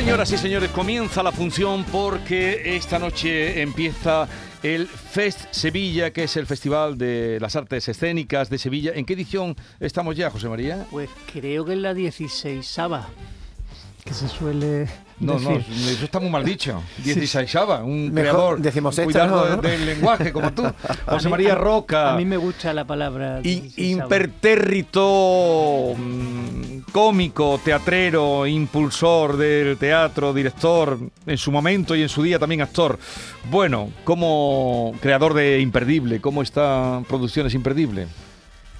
Señoras y señores, comienza la función porque esta noche empieza el Fest Sevilla, que es el Festival de las Artes Escénicas de Sevilla. ¿En qué edición estamos ya, José María? Pues creo que es la 16 Saba, que se suele no, no, eso está muy mal dicho. 16 Saba, un creador cuidado del lenguaje como tú. José María Roca. A mí me gusta la palabra. impertérrito, cómico, teatrero, impulsor del teatro, director, en su momento y en su día también actor. Bueno, como creador de Imperdible, ¿cómo está Producciones Imperdible?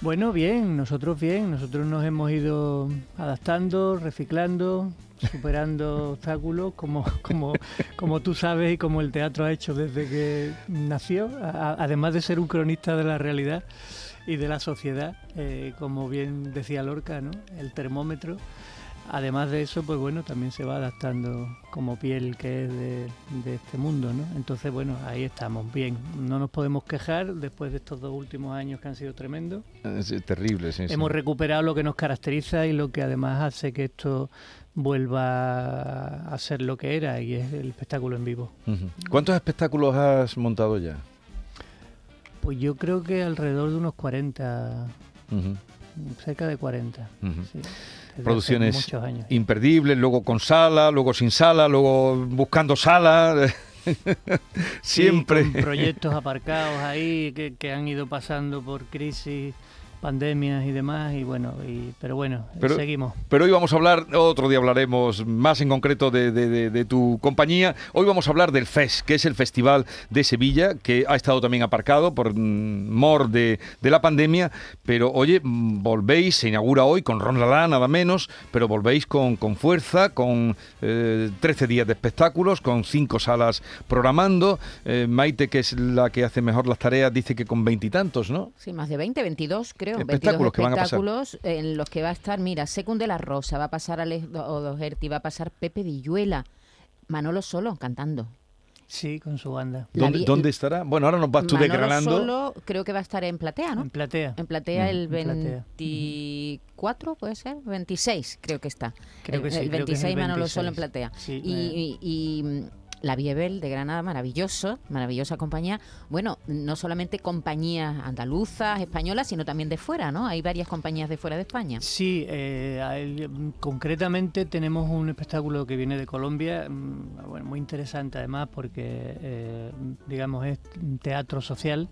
Bueno, bien, nosotros bien, nosotros nos hemos ido adaptando, reciclando, superando obstáculos, como, como, como tú sabes y como el teatro ha hecho desde que nació, además de ser un cronista de la realidad y de la sociedad, eh, como bien decía Lorca, ¿no? el termómetro además de eso, pues bueno, también se va adaptando como piel que es de, este mundo, ¿no? Entonces, bueno, ahí estamos, bien. No nos podemos quejar después de estos dos últimos años que han sido tremendos. Es terrible, sí. Hemos recuperado lo que nos caracteriza y lo que además hace que esto vuelva a ser lo que era y es el espectáculo en vivo. ¿Cuántos espectáculos has montado ya? Pues yo creo que alrededor de unos 40, cerca de 40. sí producciones imperdibles, luego con sala, luego sin sala, luego buscando sala. Siempre. proyectos aparcados ahí que, que han ido pasando por crisis pandemias y demás, y bueno, y, pero bueno, seguimos. Pero hoy vamos a hablar, otro día hablaremos más en concreto de, tu compañía. Hoy vamos a hablar del FES, que es el Festival de Sevilla, que ha estado también aparcado por mm, mor de, la pandemia, pero oye, mm, volvéis, se inaugura hoy con Ron Lala, nada menos, pero volvéis con, con fuerza, con 13 eh, días de espectáculos, con cinco salas programando. Eh, Maite, que es la que hace mejor las tareas, dice que con veintitantos, ¿no? Sí, más de 20, 22 creo espectáculos que van a pasar. en los que va a estar, mira, Secund de la Rosa, va a pasar Alex Odoherty, va a pasar Pepe Villuela, Manolo Solo cantando. Sí, con su banda. ¿Dónde, estará? Bueno, ahora nos vas tú declarando. Solo creo que va a estar en Platea, ¿no? En Platea. En Platea mm, el 24, puede ser, 26 creo que está. Creo que sí, el 26 Manolo Solo en Platea. Sí, y la Viebel de Granada, maravilloso, maravillosa compañía. Bueno, no solamente compañías andaluzas, españolas, sino también de fuera, ¿no? Hay varias compañías de fuera de España. Sí, eh, concretamente tenemos un espectáculo que viene de Colombia, mm, bueno, muy interesante además porque, eh, digamos, es teatro social.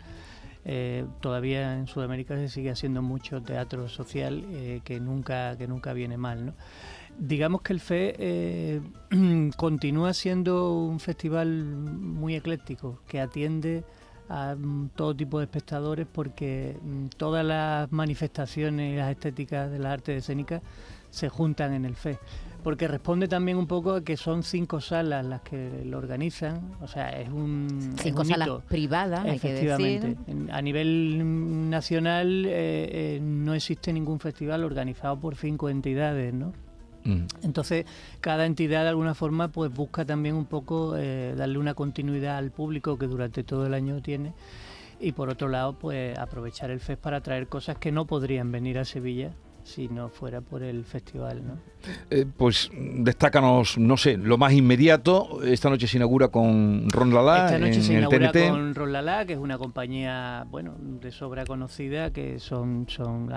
Eh, todavía en Sudamérica se sigue haciendo mucho teatro social que nunca que nunca viene mal, ¿no? Digamos que el FE eh, continúa siendo un festival muy ecléctico, que atiende a mm, todo tipo de espectadores porque mm, todas las manifestaciones y las estéticas de las artes escénicas se juntan en el FE. Porque responde también un poco a que son cinco salas las que lo organizan, o sea, es un. Cinco salas privadas, hay que decir. A nivel nacional eh, eh, no existe ningún festival organizado por cinco entidades, ¿no? Mm. Entonces, cada entidad de alguna forma pues busca también un poco eh, darle una continuidad al público que durante todo el año tiene y por otro lado pues aprovechar el FES para traer cosas que no podrían venir a Sevilla si no fuera por el festival, ¿no? Eh, pues destácanos, no sé, lo más inmediato. Esta noche se inaugura con Ron Lala. Esta noche se inaugura con Ron Lala, que es una compañía, bueno, de sobra conocida, que son, son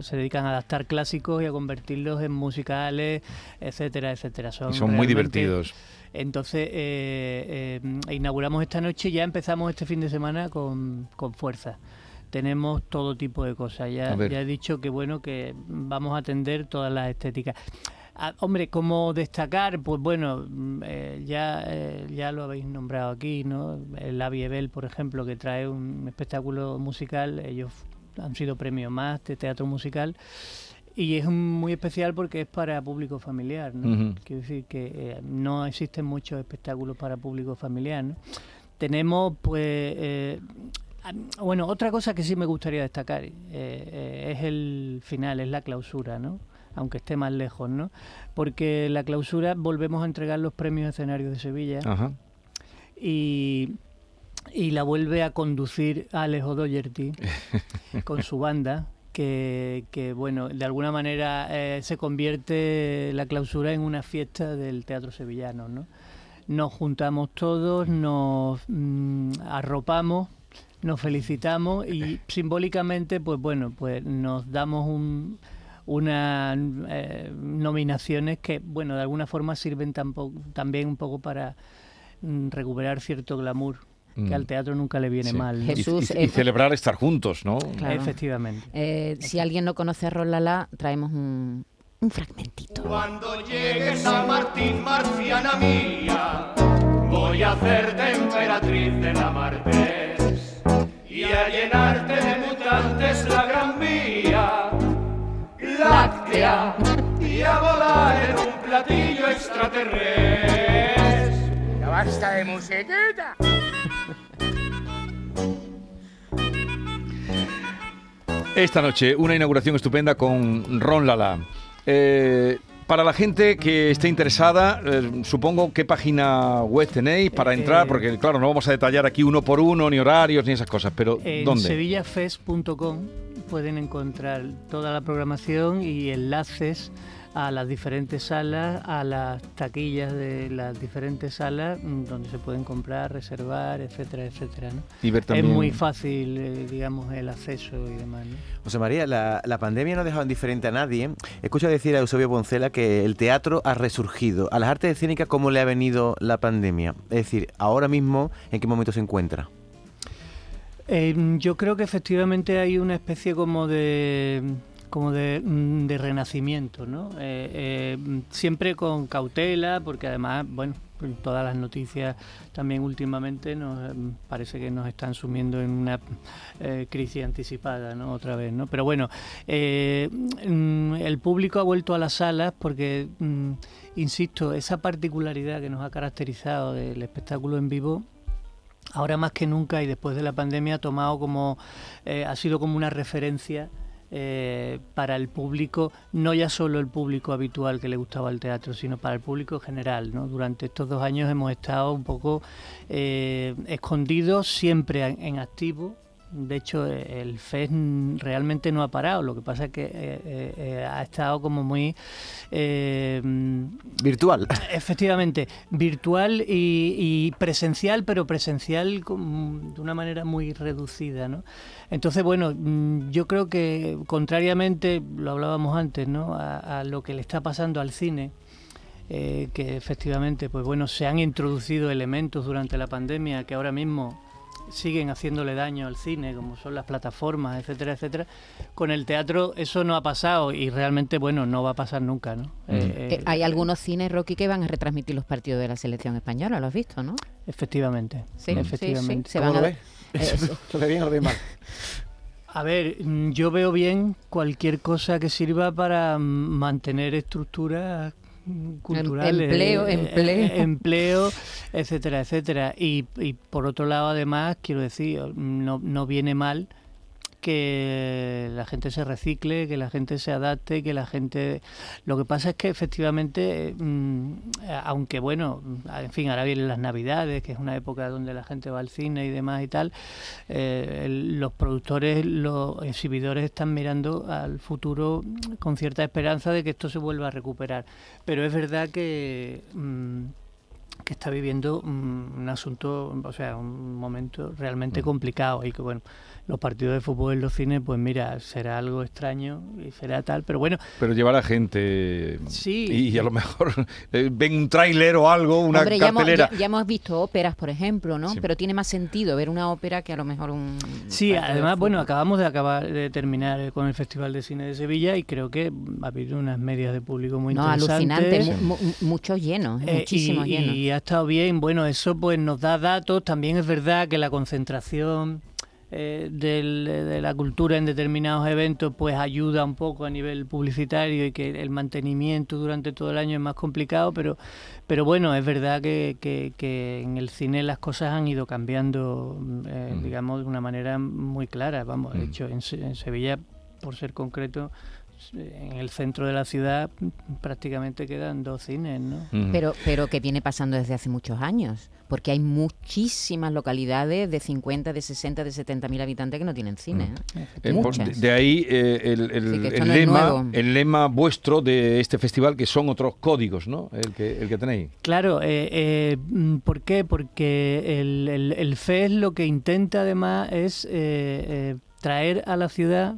se dedican a adaptar clásicos y a convertirlos en musicales, etcétera, etcétera. Son, son muy divertidos. Entonces, eh, eh, inauguramos esta noche y ya empezamos este fin de semana con, con fuerza tenemos todo tipo de cosas. Ya, ya he dicho que bueno que vamos a atender todas las estéticas. Ah, hombre, ¿cómo destacar? Pues bueno, mm, eh, ya, eh, ya lo habéis nombrado aquí, ¿no? El Aviebel, por ejemplo, que trae un espectáculo musical, ellos han sido premios más de teatro musical. Y es muy especial porque es para público familiar, ¿no? Ujú. Quiero decir que eh, no existen muchos espectáculos para público familiar, ¿no? Tenemos, pues, bueno, otra cosa que sí me gustaría destacar eh, eh, es el final, es la clausura, ¿no? Aunque esté más lejos, ¿no? Porque la clausura volvemos a entregar los premios escenarios de Sevilla Ajá. y, y la vuelve a conducir Alex O'Doherty con su banda. Que, que, bueno, de alguna manera eh, se convierte la clausura en una fiesta del teatro sevillano, ¿no? Nos juntamos todos, nos mm, arropamos, nos felicitamos y simbólicamente, pues bueno, pues nos damos un, unas eh, nominaciones que, bueno, de alguna forma sirven tampo- también un poco para mm, recuperar cierto glamour que Mm. al teatro nunca le viene Sí. mal. Jesús, y, eh, y celebrar estar juntos, ¿no? Claro. Efectivamente. Eh, si alguien no conoce a Rolala, traemos un, un fragmentito. Cuando llegues a Martín, marciana mía, voy a hacerte emperatriz de la Martés y a llenarte de mutantes la gran vía láctea y a volar en un platillo extraterrestre. Ya basta de musiquita. Esta noche, una inauguración estupenda con Ron Lala. Eh, para la gente que esté interesada, eh, supongo qué página web tenéis para Eh, entrar, porque claro, no vamos a detallar aquí uno por uno, ni horarios, ni esas cosas, pero En ¿dónde? sevillafest.com pueden encontrar toda la programación y enlaces a las diferentes salas, a las taquillas de las diferentes salas mm, donde se pueden comprar, reservar, etcétera, etcétera. ¿no? Y ver también- Es muy fácil, eh, digamos, el acceso y demás. ¿no? José María, la, la pandemia no ha dejado indiferente a nadie. Escucho decir a Eusebio Poncela que el teatro ha resurgido. A las artes escénicas, ¿cómo le ha venido la pandemia? Es decir, ahora mismo, ¿en qué momento se encuentra? Eh, yo creo que efectivamente hay una especie como de como de, mm, de renacimiento, ¿no? Eh, eh, siempre con cautela, porque además, bueno, todas las noticias también últimamente nos mm, parece que nos están sumiendo en una eh, crisis anticipada, ¿no? Otra vez, ¿no? Pero bueno, eh, mm, el público ha vuelto a las salas porque, insisto, esa particularidad que nos ha caracterizado del espectáculo en vivo ahora más que nunca y después de la pandemia ha tomado como ha sido como una referencia eh, para el público, no ya solo el público habitual que le gustaba el teatro, sino para el público general. Durante estos dos años hemos estado un poco eh, escondidos, siempre en activo. De hecho, el FES realmente no ha parado. Lo que pasa es que eh, eh, eh, ha estado como muy eh, Virtual. Efectivamente, virtual y, y presencial, pero presencial con- de una manera muy reducida, ¿no? Entonces, bueno, mm, yo creo que contrariamente, lo hablábamos antes, ¿no? A, a lo que le está pasando al cine, eh, que efectivamente, pues bueno, se han introducido elementos durante la pandemia que ahora mismo siguen haciéndole daño al cine, como son las plataformas, etcétera, etcétera. Con el teatro eso no ha pasado y realmente, bueno, no va a pasar nunca, ¿no? Eh, Eh, hay algunos cines, Rocky, que van a retransmitir los partidos de la selección española, ¿lo has visto, no? Efectivamente, Sí, efectivamente. sí, sí. Se ¿Cómo van lo a- ves? Eh. ¿Lo ve bien o lo ve mal? A ver, mm, yo veo bien cualquier cosa que sirva para mm, mantener estructuras mm, culturales, empleo, eh, empleo. eh, empleo, etcétera, etcétera. Y, y por otro lado, además, quiero decir, no, no viene mal que la gente se recicle, que la gente se adapte, que la gente... Lo que pasa es que efectivamente, mm, aunque bueno, en fin, ahora vienen las navidades, que es una época donde la gente va al cine y demás y tal, eh, los productores, los exhibidores están mirando al futuro con cierta esperanza de que esto se vuelva a recuperar. Pero es verdad que... mm, que está viviendo mm, un asunto, o sea, un momento realmente complicado y que bueno, los partidos de fútbol en los cines, pues mira, será algo extraño y será tal, pero bueno, Pero llevar a gente Sí. y a lo mejor eh, ven un tráiler o algo, una Hombre, ya hemos, cartelera. ya- ya hemos visto óperas, por ejemplo, ¿no? Sí. Pero tiene más sentido ver una ópera que a lo mejor un... Sí, además, bueno, acabamos de acabar de terminar con el Festival de Cine de Sevilla y creo que ha habido unas medias de público muy No, interesantes. alucinante, mu- mu- muchos llenos, Eh, muchísimos y, llenos. y ha estado bien, bueno, eso pues nos da datos, también es verdad que la concentración eh, del- de la cultura en determinados eventos pues ayuda un poco a nivel publicitario y que el mantenimiento durante todo el año es más complicado, pero, pero bueno, es verdad que, que- que en el cine las cosas han ido cambiando, eh, Mm. digamos, de una manera muy clara. Vamos, de hecho, en, en Sevilla, por ser concreto, en el centro de la ciudad prácticamente quedan dos cines, ¿no? Pero, pero que viene pasando desde hace muchos años, porque hay muchísimas localidades de 50, de 60, de 70 mil habitantes que no tienen cine. ¿eh? Eh, Muchas. de, de ahí eh, el, el- no lema, el lema vuestro de este festival, que son otros códigos, ¿no? El que, el que tenéis. Claro, eh, eh, mm, ¿por qué? Porque el, el, el FES lo que intenta además es eh, eh, traer a la ciudad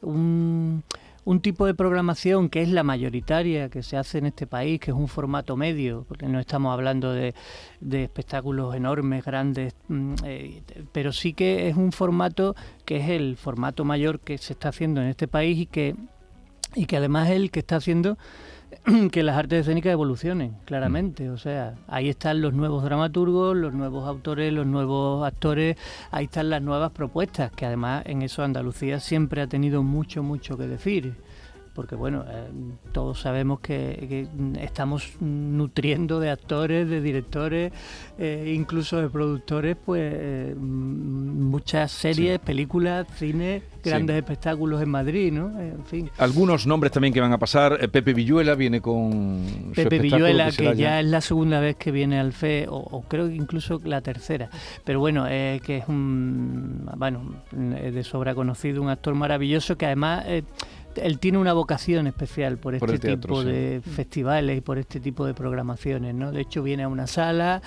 un, un tipo de programación que es la mayoritaria que se hace en este país, que es un formato medio, porque no estamos hablando de, de espectáculos enormes, grandes, mm, eh, pero sí que es un formato que es el formato mayor que se está haciendo en este país y que, y que además es el que está haciendo que las artes escénicas evolucionen, claramente. O sea, ahí están los nuevos dramaturgos, los nuevos autores, los nuevos actores, ahí están las nuevas propuestas, que además en eso Andalucía siempre ha tenido mucho, mucho que decir. Porque bueno, eh, todos sabemos que, que estamos nutriendo de actores, de directores, eh, incluso de productores, pues eh, muchas series, películas, cine, grandes espectáculos en Madrid, ¿no? Eh, En fin. Algunos nombres también que van a pasar. Eh, Pepe Villuela viene con su Pepe espectáculo Villuela, que, ya es la segunda vez que viene al FE, o, o creo que incluso la tercera. Pero bueno, eh, que es un, bueno, de sobra conocido, un actor maravilloso que además él tiene una vocación especial por este Por el teatro, tipo sí. de festivales y por este tipo de programaciones, ¿no? De hecho viene a una sala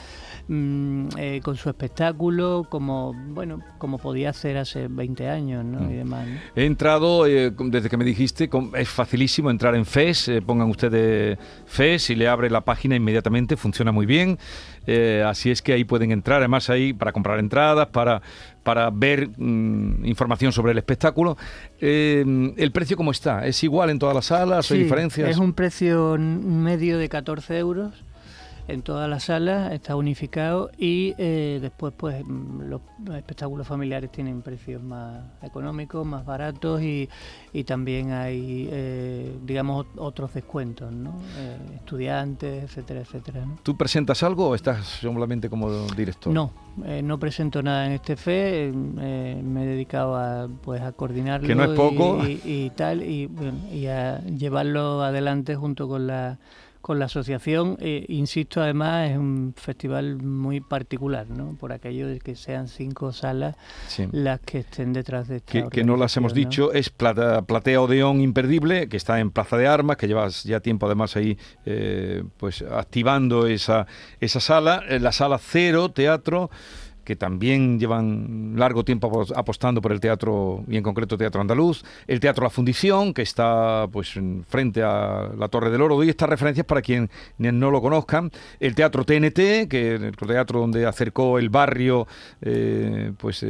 mm, eh, con su espectáculo, como bueno, como podía hacer hace 20 años, ¿no? Mm. Y demás. ¿no? He entrado, eh, desde que me dijiste, es facilísimo entrar en FES, eh, pongan ustedes FES y le abre la página inmediatamente, funciona muy bien, así es que ahí pueden entrar, además ahí para comprar entradas, para, para ver mm, información sobre el espectáculo. Eh, ¿El precio cómo está? ¿Es igual en todas las salas? ¿Hay diferencias? Es un precio medio de 14 euros en todas las salas, está unificado y eh, después pues mm, los espectáculos familiares tienen precios más económicos, más baratos y, y también hay, eh, digamos, ot- otros descuentos, ¿no? Eh, estudiantes, etcétera, etcétera. ¿no? ¿Tú presentas algo o estás solamente como director? No, eh, no presento nada en este FE, eh, me he dedicado a, pues, a coordinarlo Que no es poco. Y, y tal, y, bueno, y a llevarlo adelante junto con la con la asociación. Eh, insisto, además, es un festival muy particular, ¿no? Por aquello de que sean cinco salas Sí. las que estén detrás de esta que, que no las hemos dicho, es Plata, Platea Odeón Imperdible, que está en Plaza de Armas, que llevas ya tiempo además ahí eh, pues activando esa, esa sala, Eh, la sala Cero Teatro, que también llevan largo tiempo apos- apostando por el teatro y en concreto teatro andaluz, el Teatro La Fundición, que está pues en- frente a la Torre del Oro, doy estas referencias para quien no lo conozcan, el Teatro TNT, que es el teatro donde acercó el barrio, eh, pues eh,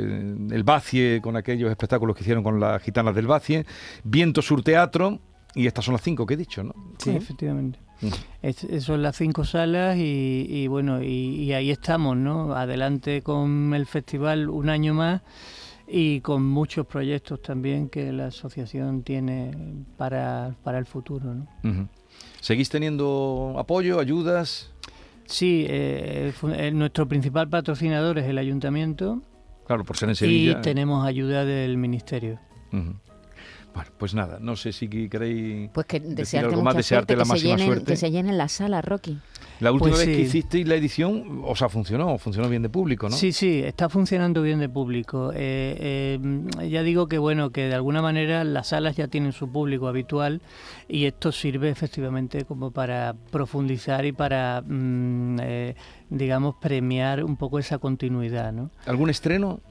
el Bacie, con aquellos espectáculos que hicieron con las gitanas del Bacie, Viento Sur Teatro, y estas son las cinco que he dicho, ¿no? Sí, efectivamente. Mm. Es- son las cinco salas y, y bueno, y, y ahí estamos, ¿no? Adelante con el festival un año más y con muchos proyectos también que la asociación tiene para, para el futuro, ¿no? ¿Seguís teniendo apoyo, ayudas? Sí, eh, eh, nuestro principal patrocinador es el ayuntamiento Claro, por ser en Sevilla. y tenemos ayuda del ministerio. Bueno, pues nada, no sé si queréis Pues que decir desearte algo más, desearte suerte, la que se, máxima llenen, suerte. que se llenen las salas, Rocky. La última Pues vez que hicisteis la edición, o sea, funcionó, funcionó bien de público, ¿no? Sí, sí, está funcionando bien de público. Eh, eh, ya digo que bueno, que de alguna manera las salas ya tienen su público habitual y esto sirve efectivamente como para profundizar y para, mm, eh, digamos, premiar un poco esa continuidad, ¿no? ¿Algún estreno?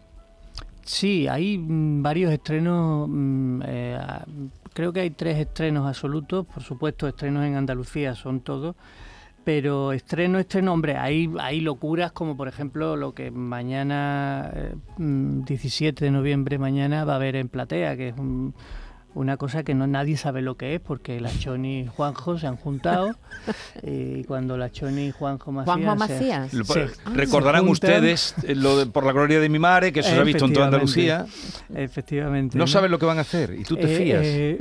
Sí, hay mm, varios estrenos. mm, eh, creo que hay tres estrenos absolutos. Por supuesto, estrenos en Andalucía son todos. Pero estreno, estreno, hombre, hay, hay locuras como por ejemplo lo que mañana, eh, mm, 17 de noviembre, mañana va a haber en Platea, que es un, una cosa que no nadie sabe lo que es, porque la Choni y Juanjo se han juntado y cuando la Choni y Juanjo Macías... Juanjo se- Macías. Lo- se- Recordarán se juntan- ustedes eh, lo de por la gloria de mi madre, que eso se ha visto en toda Andalucía. Efectivamente. No sabes lo que van a hacer y tú te Eh, fías. eh,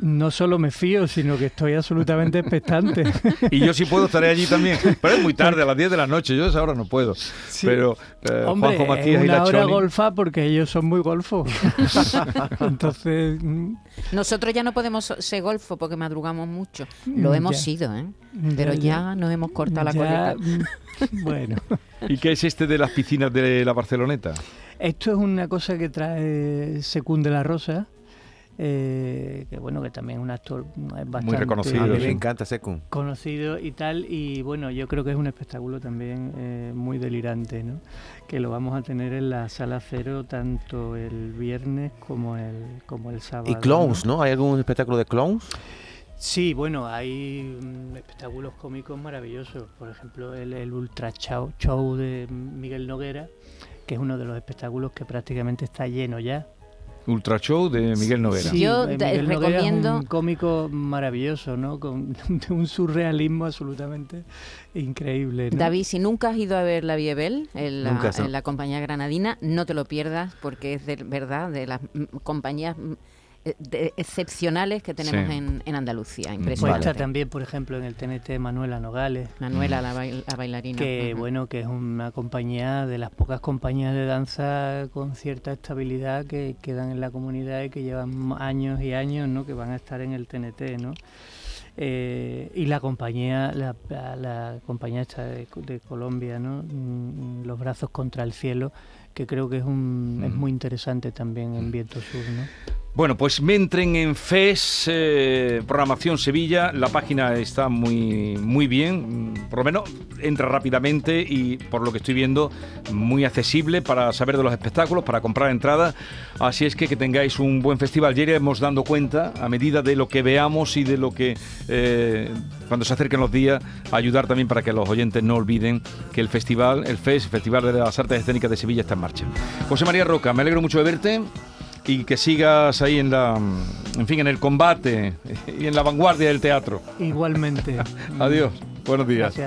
no solo me fío, sino que estoy absolutamente expectante. Y yo si puedo estaré allí también. Pero es muy tarde, a las 10 de la noche. Yo a esa hora no puedo. Sí. Pero eh, Hombre, Juanjo es Macías y una la hora Choni. golfa porque ellos son muy golfos. Entonces, mm, Nosotros ya no podemos ser golfo porque madrugamos mucho. Lo Mm, hemos ya. sido, ¿eh? Pero ya nos hemos cortado la ya, coleta. mm, Bueno, ¿Y qué es este de las piscinas de la Barceloneta? esto es una cosa que trae Secunde la Rosa. Eh, que bueno, que también es un actor bastante reconocido, A mí me encanta Secund. conocido y tal y bueno yo creo que es un espectáculo también eh, muy delirante ¿no? que lo vamos a tener en la sala cero tanto el viernes como el como el sábado Y clowns, ¿no? ¿Hay algún espectáculo de clowns? sí bueno hay mm, espectáculos cómicos maravillosos por ejemplo el, el ultra show de Miguel Noguera que es uno de los espectáculos que prácticamente está lleno ya Ultra Show de Miguel Noguera. Sí, Yo te Miguel Noguera recomiendo- Es un cómico maravilloso, ¿no? Con de un surrealismo absolutamente increíble. ¿no? David, si nunca has ido a ver la Biebel en la, Nunca, no. en la compañía granadina, no te lo pierdas porque es de verdad de las mm, compañías excepcionales que tenemos Sí. en, en Andalucía. Pues Impresionante. está también, por ejemplo, en el TNT Manuela Nogales, Manuela, la, bail- la bailarina. que bueno, que es una compañía de las pocas compañías de danza con cierta estabilidad que quedan en la comunidad y que llevan años y años, ¿no? Que van a estar en el TNT, ¿no? Eh, y la compañía, la, la- compañía esta de, de Colombia, ¿no? Mm, Los brazos contra el cielo, que creo que es un es Mm. muy interesante también en Viento Sur, ¿no? Bueno, pues me entren en FES, eh, programación Sevilla, la página está muy, muy bien, mm, por lo menos entra rápidamente y por lo que estoy viendo muy accesible para saber de los espectáculos, para comprar entradas, así es que que tengáis un buen festival, ya iremos dando cuenta a medida de lo que veamos y de lo que eh, cuando se acerquen los días, ayudar también para que los oyentes no olviden que el festival, el FES, Festival de las Artes Escénicas de Sevilla está en marcha. José María Roca, me alegro mucho de verte y que sigas ahí en la en fin en el combate y en la vanguardia del teatro. Igualmente. Adiós. Buenos días. Gracias.